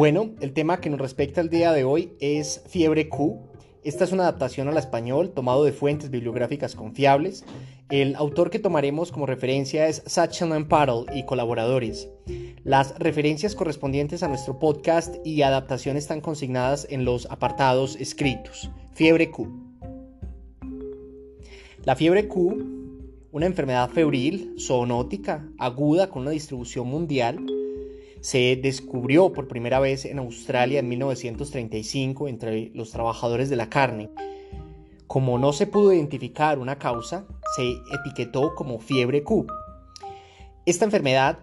Bueno, el tema que nos respecta el día de hoy es Fiebre Q. Esta es una adaptación al español tomado de fuentes bibliográficas confiables. El autor que tomaremos como referencia es Sachin Paddle y colaboradores. Las referencias correspondientes a nuestro podcast y adaptación están consignadas en los apartados escritos. Fiebre Q. La fiebre Q, una enfermedad febril, zoonótica, aguda con una distribución mundial, se descubrió por primera vez en Australia en 1935 entre los trabajadores de la carne. Como no se pudo identificar una causa, se etiquetó como fiebre Q. Esta enfermedad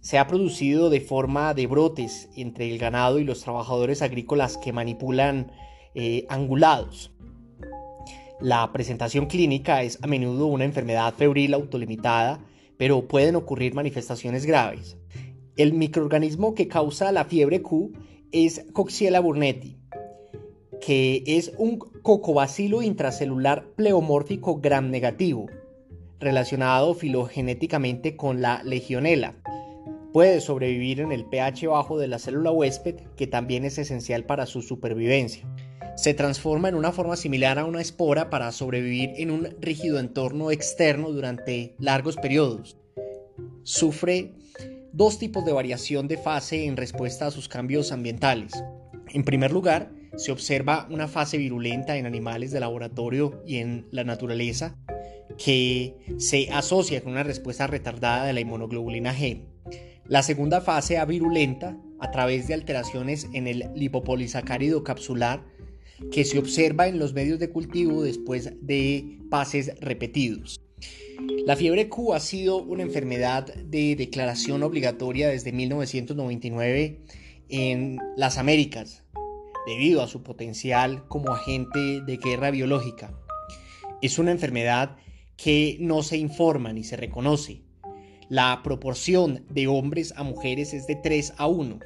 se ha producido de forma de brotes entre el ganado y los trabajadores agrícolas que manipulan eh, angulados. La presentación clínica es a menudo una enfermedad febril autolimitada, pero pueden ocurrir manifestaciones graves. El microorganismo que causa la fiebre Q es Coxiella burnetii, que es un cocobacilo intracelular pleomórfico gram negativo, relacionado filogenéticamente con la legionela. Puede sobrevivir en el pH bajo de la célula huésped, que también es esencial para su supervivencia. Se transforma en una forma similar a una espora para sobrevivir en un rígido entorno externo durante largos periodos. Sufre dos tipos de variación de fase en respuesta a sus cambios ambientales. En primer lugar, se observa una fase virulenta en animales de laboratorio y en la naturaleza que se asocia con una respuesta retardada de la inmunoglobulina G. La segunda fase avirulenta a través de alteraciones en el lipopolisacárido capsular que se observa en los medios de cultivo después de pases repetidos. La fiebre Q ha sido una enfermedad de declaración obligatoria desde 1999 en las Américas, debido a su potencial como agente de guerra biológica. Es una enfermedad que no se informa ni se reconoce. La proporción de hombres a mujeres es de 3 a 1.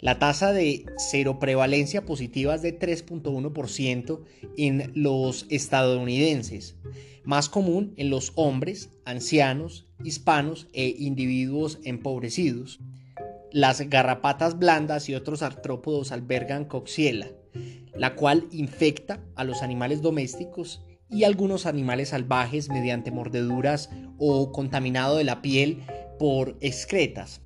La tasa de seroprevalencia positiva es de 3.1% en los estadounidenses, más común en los hombres, ancianos, hispanos e individuos empobrecidos. Las garrapatas blandas y otros artrópodos albergan coxiela, la cual infecta a los animales domésticos y algunos animales salvajes mediante mordeduras o contaminado de la piel por excretas.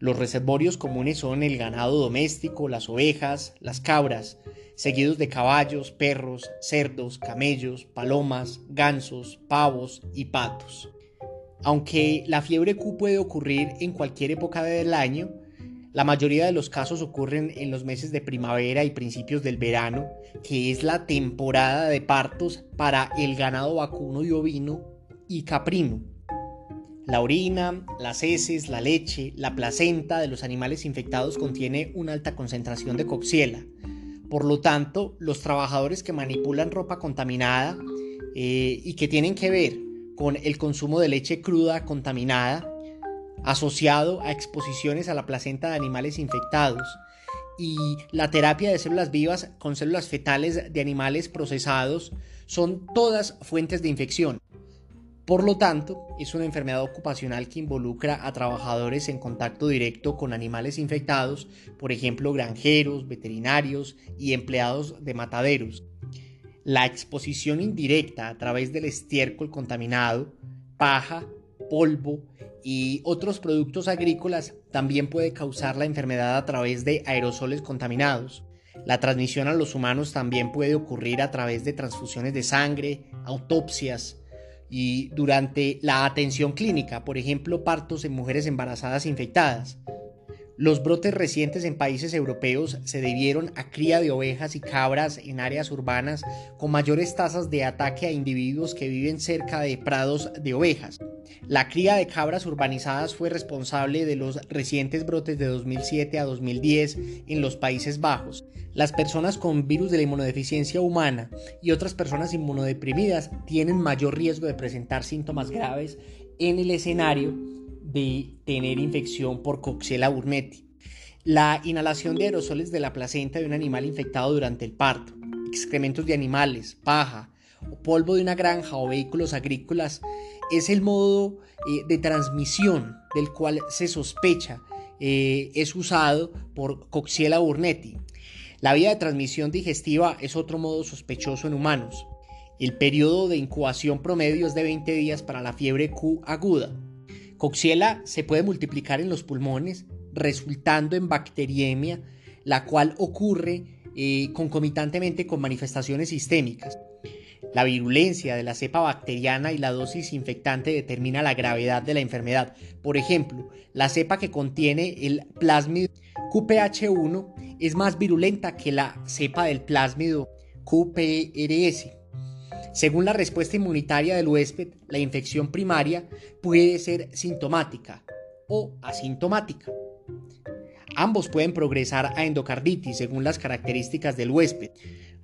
Los reservorios comunes son el ganado doméstico, las ovejas, las cabras, seguidos de caballos, perros, cerdos, camellos, palomas, gansos, pavos y patos. Aunque la fiebre Q puede ocurrir en cualquier época del año, la mayoría de los casos ocurren en los meses de primavera y principios del verano, que es la temporada de partos para el ganado vacuno y ovino y caprino. La orina, las heces, la leche, la placenta de los animales infectados contiene una alta concentración de coxiela, por lo tanto, los trabajadores que manipulan ropa contaminada eh, y que tienen que ver con el consumo de leche cruda contaminada asociado a exposiciones a la placenta de animales infectados y la terapia de células vivas con células fetales de animales procesados son todas fuentes de infección. Por lo tanto, es una enfermedad ocupacional que involucra a trabajadores en contacto directo con animales infectados, por ejemplo, granjeros, veterinarios y empleados de mataderos. La exposición indirecta a través del estiércol contaminado, paja, polvo y otros productos agrícolas también puede causar la enfermedad a través de aerosoles contaminados. La transmisión a los humanos también puede ocurrir a través de transfusiones de sangre, autopsias, y durante la atención clínica, por ejemplo, partos en mujeres embarazadas infectadas. Los brotes recientes en países europeos se debieron a cría de ovejas y cabras en áreas urbanas con mayores tasas de ataque a individuos que viven cerca de prados de ovejas. La cría de cabras urbanizadas fue responsable de los recientes brotes de 2007 a 2010 en los Países Bajos. Las personas con virus de la inmunodeficiencia humana y otras personas inmunodeprimidas tienen mayor riesgo de presentar síntomas graves en el escenario de tener infección por Coxiella burnetii. La inhalación de aerosoles de la placenta de un animal infectado durante el parto, excrementos de animales, paja o polvo de una granja o vehículos agrícolas es el modo eh, de transmisión del cual se sospecha eh, es usado por Coxiella burnetii. La vía de transmisión digestiva es otro modo sospechoso en humanos. El periodo de incubación promedio es de 20 días para la fiebre Q aguda. Coxiella se puede multiplicar en los pulmones, resultando en bacteriemia, la cual ocurre eh, concomitantemente con manifestaciones sistémicas. La virulencia de la cepa bacteriana y la dosis infectante determina la gravedad de la enfermedad. Por ejemplo, la cepa que contiene el plásmido QPH1 es más virulenta que la cepa del plásmido QPRS. Según la respuesta inmunitaria del huésped, la infección primaria puede ser sintomática o asintomática. Ambos pueden progresar a endocarditis según las características del huésped.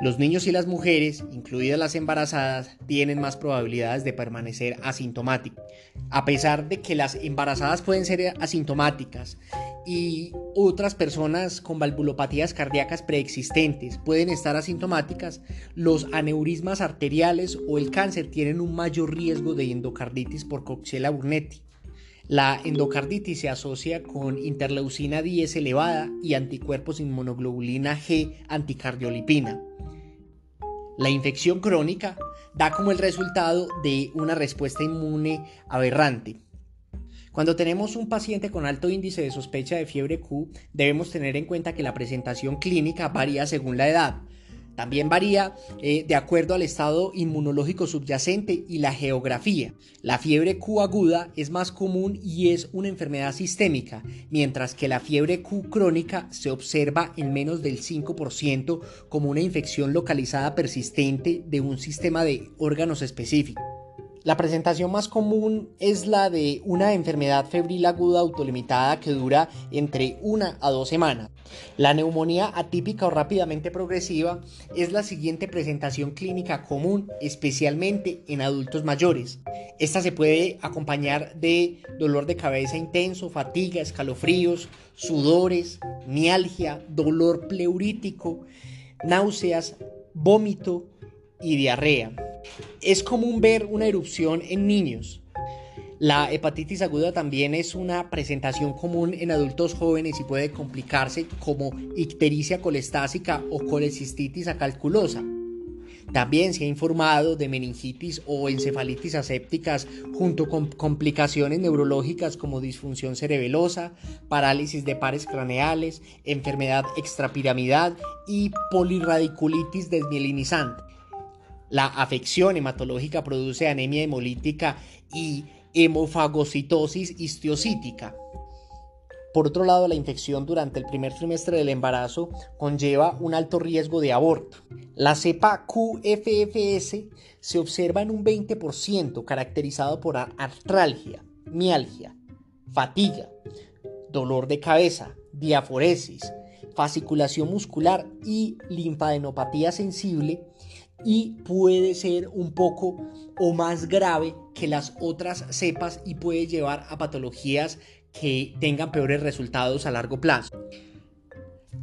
Los niños y las mujeres, incluidas las embarazadas, tienen más probabilidades de permanecer asintomáticos. A pesar de que las embarazadas pueden ser asintomáticas y otras personas con valvulopatías cardíacas preexistentes pueden estar asintomáticas, los aneurismas arteriales o el cáncer tienen un mayor riesgo de endocarditis por Coxiella burnetii. La endocarditis se asocia con interleucina 10 elevada y anticuerpos inmunoglobulina G anticardiolipina. La infección crónica da como el resultado de una respuesta inmune aberrante. Cuando tenemos un paciente con alto índice de sospecha de fiebre Q, debemos tener en cuenta que la presentación clínica varía según la edad. También varía eh, de acuerdo al estado inmunológico subyacente y la geografía. La fiebre Q aguda es más común y es una enfermedad sistémica, mientras que la fiebre Q crónica se observa en menos del 5% como una infección localizada persistente de un sistema de órganos específicos. La presentación más común es la de una enfermedad febril aguda autolimitada que dura entre una a dos semanas. La neumonía atípica o rápidamente progresiva es la siguiente presentación clínica común, especialmente en adultos mayores. Esta se puede acompañar de dolor de cabeza intenso, fatiga, escalofríos, sudores, mialgia, dolor pleurítico, náuseas, vómito y diarrea. Es común ver una erupción en niños. La hepatitis aguda también es una presentación común en adultos jóvenes y puede complicarse como ictericia colestásica o colecistitis acalculosa. También se ha informado de meningitis o encefalitis asépticas junto con complicaciones neurológicas como disfunción cerebelosa, parálisis de pares craneales, enfermedad extrapiramidal y polirradiculitis desmielinizante. La afección hematológica produce anemia hemolítica y hemofagocitosis histiocítica. Por otro lado, la infección durante el primer trimestre del embarazo conlleva un alto riesgo de aborto. La cepa QFFS se observa en un 20% caracterizado por artralgia, mialgia, fatiga, dolor de cabeza, diaforesis, fasciculación muscular y linfadenopatía sensible y puede ser un poco o más grave que las otras cepas y puede llevar a patologías que tengan peores resultados a largo plazo.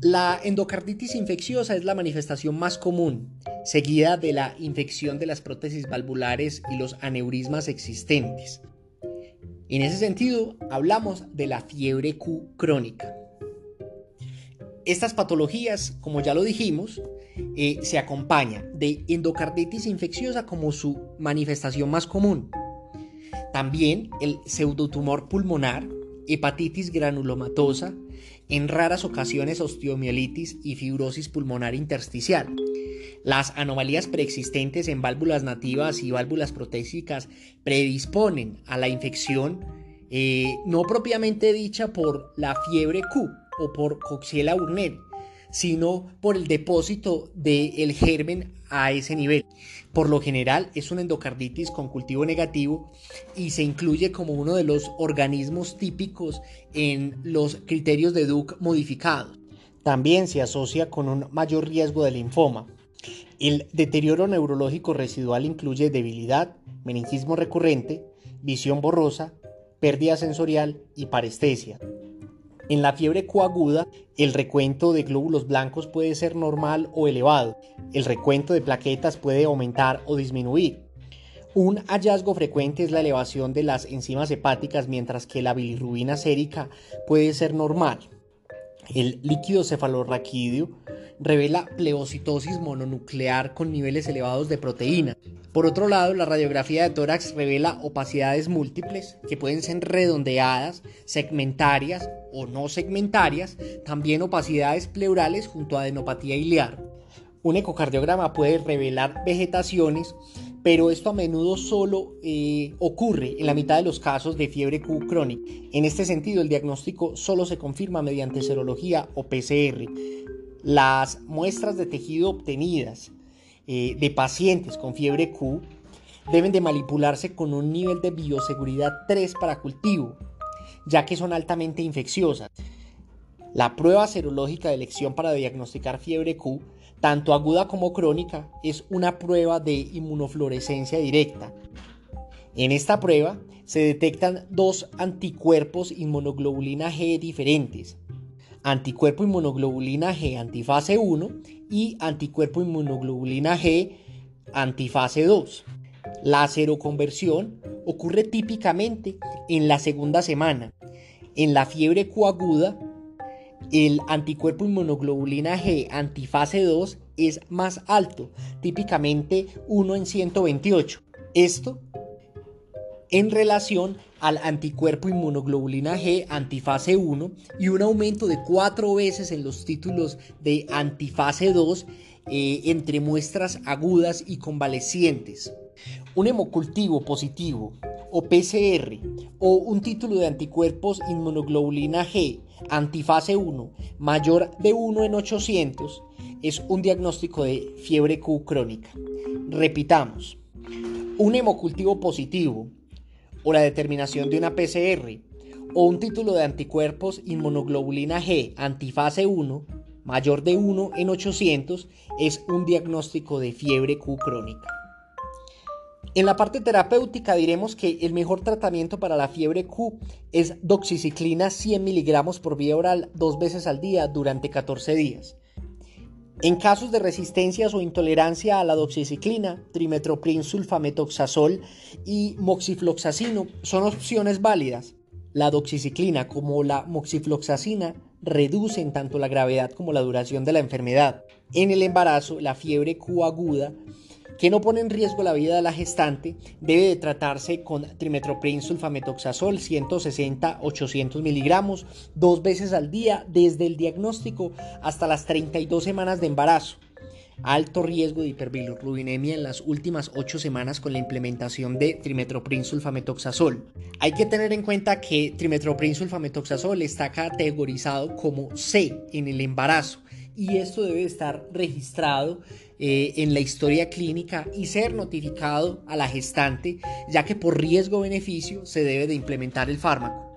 La endocarditis infecciosa es la manifestación más común, seguida de la infección de las prótesis valvulares y los aneurismas existentes. En ese sentido, hablamos de la fiebre Q crónica. Estas patologías, como ya lo dijimos, eh, se acompañan de endocarditis infecciosa como su manifestación más común. También el pseudotumor pulmonar, hepatitis granulomatosa, en raras ocasiones osteomielitis y fibrosis pulmonar intersticial. Las anomalías preexistentes en válvulas nativas y válvulas protésicas predisponen a la infección eh, no propiamente dicha por la fiebre Q, o por Coxiella burnetii, sino por el depósito del germen a ese nivel. Por lo general es una endocarditis con cultivo negativo y se incluye como uno de los organismos típicos en los criterios de Duke modificados. También se asocia con un mayor riesgo de linfoma. El deterioro neurológico residual incluye debilidad, meningismo recurrente, visión borrosa, pérdida sensorial y parestesia. En la fiebre coaguda, el recuento de glóbulos blancos puede ser normal o elevado. El recuento de plaquetas puede aumentar o disminuir. Un hallazgo frecuente es la elevación de las enzimas hepáticas, mientras que la bilirrubina sérica puede ser normal. El líquido cefalorraquídeo revela pleocitosis mononuclear con niveles elevados de proteína. Por otro lado, la radiografía de tórax revela opacidades múltiples que pueden ser redondeadas, segmentarias o no segmentarias, también opacidades pleurales junto a adenopatía ilear. Un ecocardiograma puede revelar vegetaciones pero esto a menudo solo eh, ocurre en la mitad de los casos de fiebre Q crónica. En este sentido, el diagnóstico solo se confirma mediante serología o PCR. Las muestras de tejido obtenidas eh, de pacientes con fiebre Q deben de manipularse con un nivel de bioseguridad 3 para cultivo, ya que son altamente infecciosas. La prueba serológica de elección para diagnosticar fiebre Q tanto aguda como crónica, es una prueba de inmunofluorescencia directa. En esta prueba se detectan dos anticuerpos inmunoglobulina G diferentes. Anticuerpo inmunoglobulina G antifase 1 y anticuerpo inmunoglobulina G antifase 2. La seroconversión ocurre típicamente en la segunda semana. En la fiebre coaguda el anticuerpo inmunoglobulina G antifase 2 es más alto, típicamente 1 en 128. Esto en relación al anticuerpo inmunoglobulina G antifase 1 y un aumento de 4 veces en los títulos de antifase 2 eh, entre muestras agudas y convalecientes. Un hemocultivo positivo o PCR o un título de anticuerpos inmunoglobulina G antifase 1 mayor de 1 en 800 es un diagnóstico de fiebre Q crónica. Repitamos, un hemocultivo positivo o la determinación de una PCR o un título de anticuerpos inmunoglobulina G antifase 1 mayor de 1 en 800 es un diagnóstico de fiebre Q crónica. En la parte terapéutica diremos que el mejor tratamiento para la fiebre Q es doxiciclina 100 miligramos por vía oral dos veces al día durante 14 días. En casos de resistencias o intolerancia a la doxiciclina, trimetoprim sulfametoxazol y moxifloxacino son opciones válidas. La doxiciclina como la moxifloxacina reducen tanto la gravedad como la duración de la enfermedad. En el embarazo, la fiebre Q aguda que no pone en riesgo la vida de la gestante, debe de tratarse con trimetoprim sulfametoxazol 160-800 miligramos dos veces al día desde el diagnóstico hasta las 32 semanas de embarazo. Alto riesgo de hiperbilirrubinemia en las últimas 8 semanas con la implementación de trimetoprim sulfametoxazol. Hay que tener en cuenta que trimetoprim sulfametoxazol está categorizado como C en el embarazo y esto debe estar registrado eh, en la historia clínica y ser notificado a la gestante, ya que por riesgo-beneficio se debe de implementar el fármaco.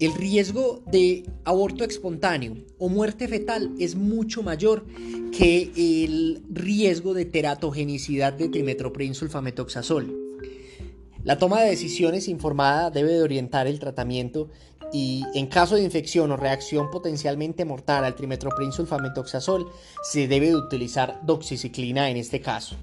El riesgo de aborto espontáneo o muerte fetal es mucho mayor que el riesgo de teratogenicidad de trimetoprim sulfametoxazol. La toma de decisiones informada debe de orientar el tratamiento y en caso de infección o reacción potencialmente mortal al trimetoprim sulfametoxazol se debe de utilizar doxiciclina en este caso.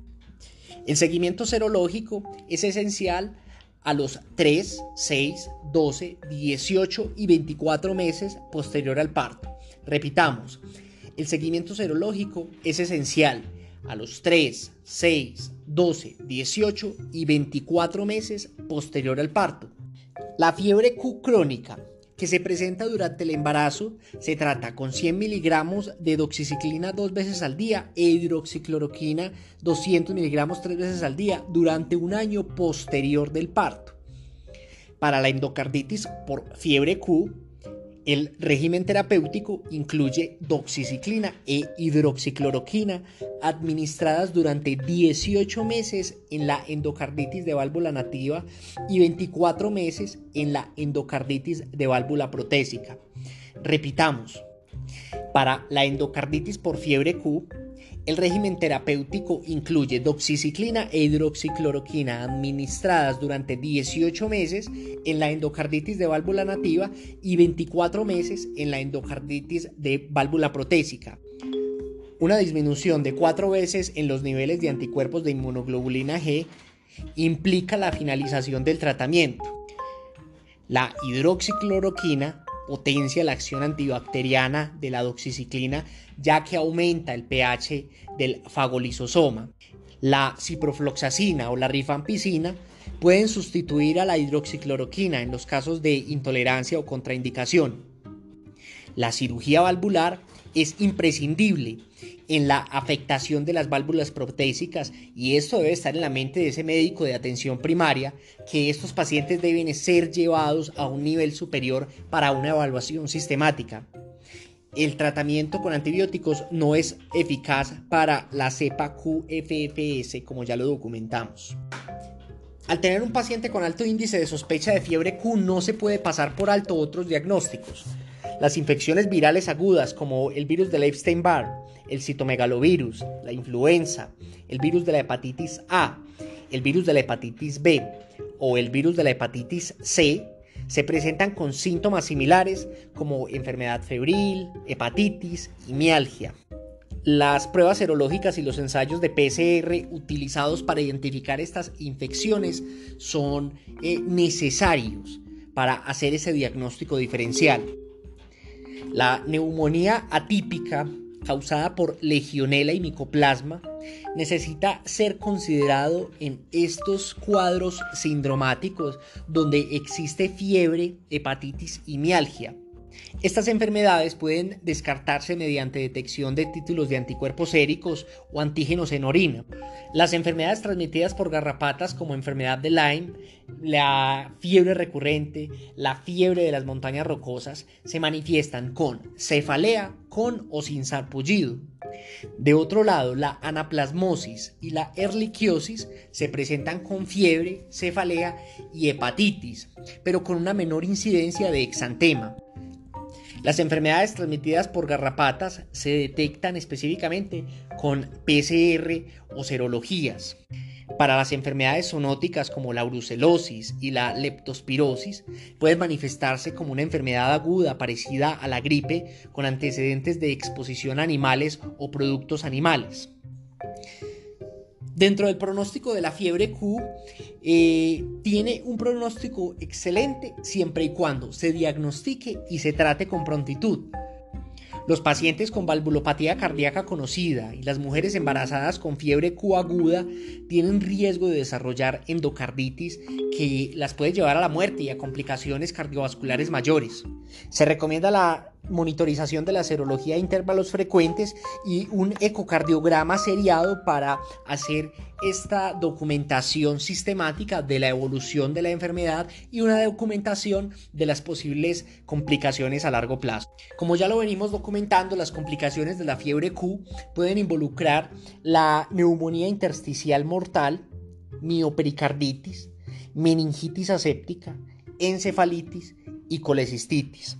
El seguimiento serológico es esencial a los 3, 6, 12, 18 y 24 meses posterior al parto. Repitamos, el seguimiento serológico es esencial a los 3, 6, 12, 18 y 24 meses posterior al parto. La fiebre Q crónica que se presenta durante el embarazo se trata con 100 miligramos de doxiciclina dos veces al día e hidroxicloroquina 200 miligramos tres veces al día durante un año posterior del parto. Para la endocarditis por fiebre Q, el régimen terapéutico incluye doxiciclina e hidroxicloroquina administradas durante 18 meses en la endocarditis de válvula nativa y 24 meses en la endocarditis de válvula protésica. Repitamos, para la endocarditis por fiebre Q, el régimen terapéutico incluye doxiciclina e hidroxicloroquina administradas durante 18 meses en la endocarditis de válvula nativa y 24 meses en la endocarditis de válvula protésica. Una disminución de 4 veces en los niveles de anticuerpos de inmunoglobulina G implica la finalización del tratamiento. La hidroxicloroquina potencia la acción antibacteriana de la doxiciclina ya que aumenta el pH del fagolisosoma. La ciprofloxacina o la rifampicina pueden sustituir a la hidroxicloroquina en los casos de intolerancia o contraindicación. La cirugía valvular es imprescindible en la afectación de las válvulas protésicas y esto debe estar en la mente de ese médico de atención primaria que estos pacientes deben ser llevados a un nivel superior para una evaluación sistemática. El tratamiento con antibióticos no es eficaz para la cepa QFFS como ya lo documentamos. Al tener un paciente con alto índice de sospecha de fiebre Q no se puede pasar por alto otros diagnósticos. Las infecciones virales agudas como el virus del Epstein-Barr, el citomegalovirus, la influenza, el virus de la hepatitis A, el virus de la hepatitis B o el virus de la hepatitis C se presentan con síntomas similares como enfermedad febril, hepatitis y mialgia. Las pruebas serológicas y los ensayos de PCR utilizados para identificar estas infecciones son eh, necesarios para hacer ese diagnóstico diferencial. La neumonía atípica causada por legionela y micoplasma necesita ser considerado en estos cuadros sindromáticos donde existe fiebre, hepatitis y mialgia. Estas enfermedades pueden descartarse mediante detección de títulos de anticuerpos séricos o antígenos en orina. Las enfermedades transmitidas por garrapatas como enfermedad de Lyme, la fiebre recurrente, la fiebre de las montañas rocosas se manifiestan con cefalea, con o sin sarpullido. De otro lado, la anaplasmosis y la erliquiosis se presentan con fiebre, cefalea y hepatitis, pero con una menor incidencia de exantema. Las enfermedades transmitidas por garrapatas se detectan específicamente con PCR o serologías. Para las enfermedades zoonóticas como la brucelosis y la leptospirosis, pueden manifestarse como una enfermedad aguda parecida a la gripe con antecedentes de exposición a animales o productos animales. Dentro del pronóstico de la fiebre Q, eh, tiene un pronóstico excelente siempre y cuando se diagnostique y se trate con prontitud. Los pacientes con valvulopatía cardíaca conocida y las mujeres embarazadas con fiebre Q aguda tienen riesgo de desarrollar endocarditis que las puede llevar a la muerte y a complicaciones cardiovasculares mayores. Se recomienda la monitorización de la serología a intervalos frecuentes y un ecocardiograma seriado para hacer esta documentación sistemática de la evolución de la enfermedad y una documentación de las posibles complicaciones a largo plazo. Como ya lo venimos documentando, las complicaciones de la fiebre Q pueden involucrar la neumonía intersticial mortal, miopericarditis, meningitis aséptica, encefalitis y colecistitis.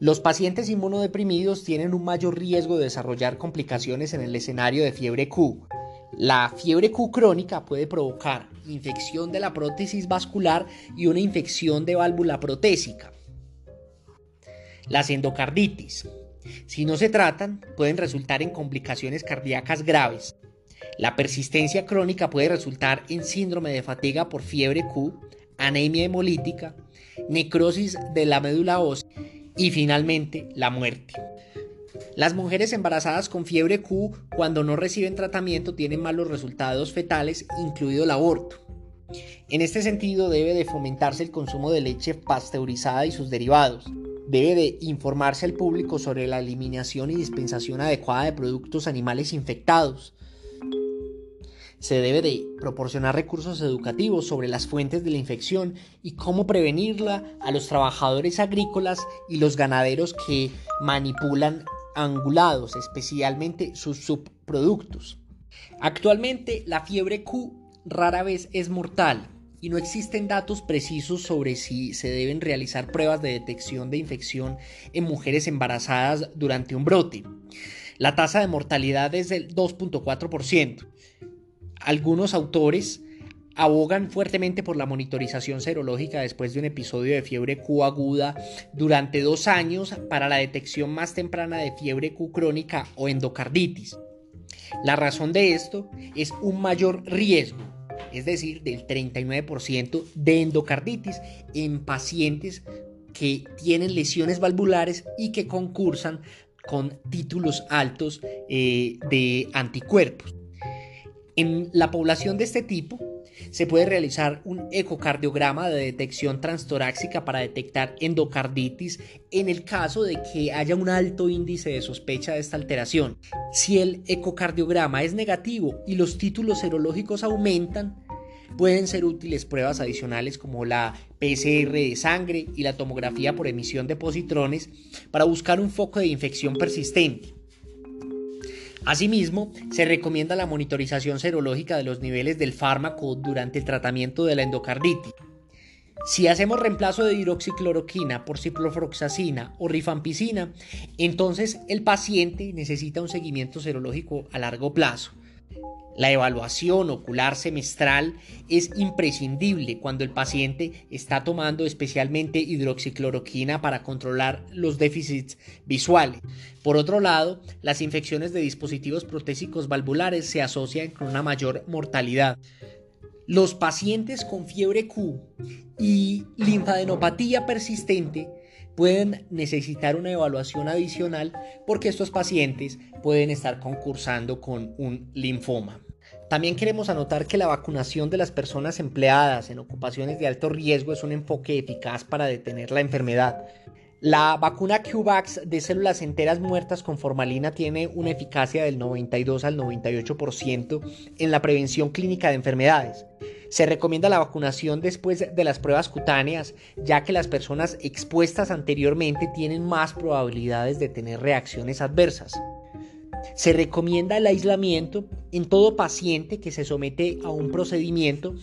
Los pacientes inmunodeprimidos tienen un mayor riesgo de desarrollar complicaciones en el escenario de fiebre Q. La fiebre Q crónica puede provocar infección de la prótesis vascular y una infección de válvula protésica. Las endocarditis, si no se tratan, pueden resultar en complicaciones cardíacas graves. La persistencia crónica puede resultar en síndrome de fatiga por fiebre Q, anemia hemolítica, necrosis de la médula ósea y finalmente, la muerte. Las mujeres embarazadas con fiebre Q cuando no reciben tratamiento tienen malos resultados fetales, incluido el aborto. En este sentido debe de fomentarse el consumo de leche pasteurizada y sus derivados. Debe de informarse al público sobre la eliminación y dispensación adecuada de productos animales infectados, se debe de proporcionar recursos educativos sobre las fuentes de la infección y cómo prevenirla a los trabajadores agrícolas y los ganaderos que manipulan angulados, especialmente sus subproductos. Actualmente la fiebre Q rara vez es mortal y no existen datos precisos sobre si se deben realizar pruebas de detección de infección en mujeres embarazadas durante un brote. La tasa de mortalidad es del 2.4%. Algunos autores abogan fuertemente por la monitorización serológica después de un episodio de fiebre Q aguda durante dos años para la detección más temprana de fiebre Q crónica o endocarditis. La razón de esto es un mayor riesgo es decir, del 39% de endocarditis en pacientes que tienen lesiones valvulares y que concursan con títulos altos eh, de anticuerpos. En la población de este tipo, se puede realizar un ecocardiograma de detección transtorácica para detectar endocarditis en el caso de que haya un alto índice de sospecha de esta alteración. Si el ecocardiograma es negativo y los títulos serológicos aumentan, pueden ser útiles pruebas adicionales como la PCR de sangre y la tomografía por emisión de positrones para buscar un foco de infección persistente. Asimismo, se recomienda la monitorización serológica de los niveles del fármaco durante el tratamiento de la endocarditis. Si hacemos reemplazo de hidroxicloroquina por ciprofloxacina o rifampicina, entonces el paciente necesita un seguimiento serológico a largo plazo. La evaluación ocular semestral es imprescindible cuando el paciente está tomando especialmente hidroxicloroquina para controlar los déficits visuales. Por otro lado, las infecciones de dispositivos protésicos valvulares se asocian con una mayor mortalidad. Los pacientes con fiebre Q y linfadenopatía persistente pueden necesitar una evaluación adicional porque estos pacientes pueden estar concursando con un linfoma. También queremos anotar que la vacunación de las personas empleadas en ocupaciones de alto riesgo es un enfoque eficaz para detener la enfermedad. La vacuna QVAX de células enteras muertas con formalina tiene una eficacia del 92 al 98% en la prevención clínica de enfermedades. Se recomienda la vacunación después de las pruebas cutáneas, ya que las personas expuestas anteriormente tienen más probabilidades de tener reacciones adversas. Se recomienda el aislamiento en todo paciente que se somete a un procedimiento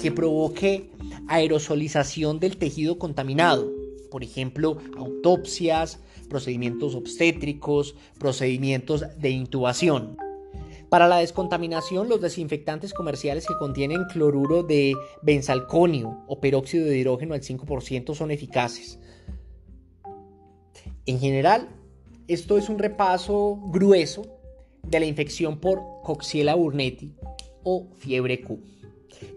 que provoque aerosolización del tejido contaminado, por ejemplo, autopsias, procedimientos obstétricos, procedimientos de intubación. Para la descontaminación, los desinfectantes comerciales que contienen cloruro de benzalconio o peróxido de hidrógeno al 5% son eficaces. En general, esto es un repaso grueso de la infección por Coxiella burnetii o fiebre Q.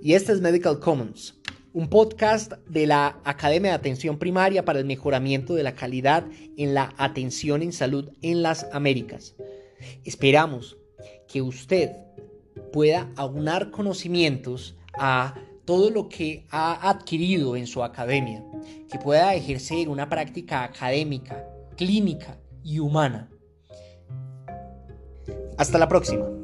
Y este es Medical Commons, un podcast de la Academia de Atención Primaria para el mejoramiento de la calidad en la atención en salud en las Américas. Esperamos que usted pueda aunar conocimientos a todo lo que ha adquirido en su academia, que pueda ejercer una práctica académica, clínica y humana hasta la próxima.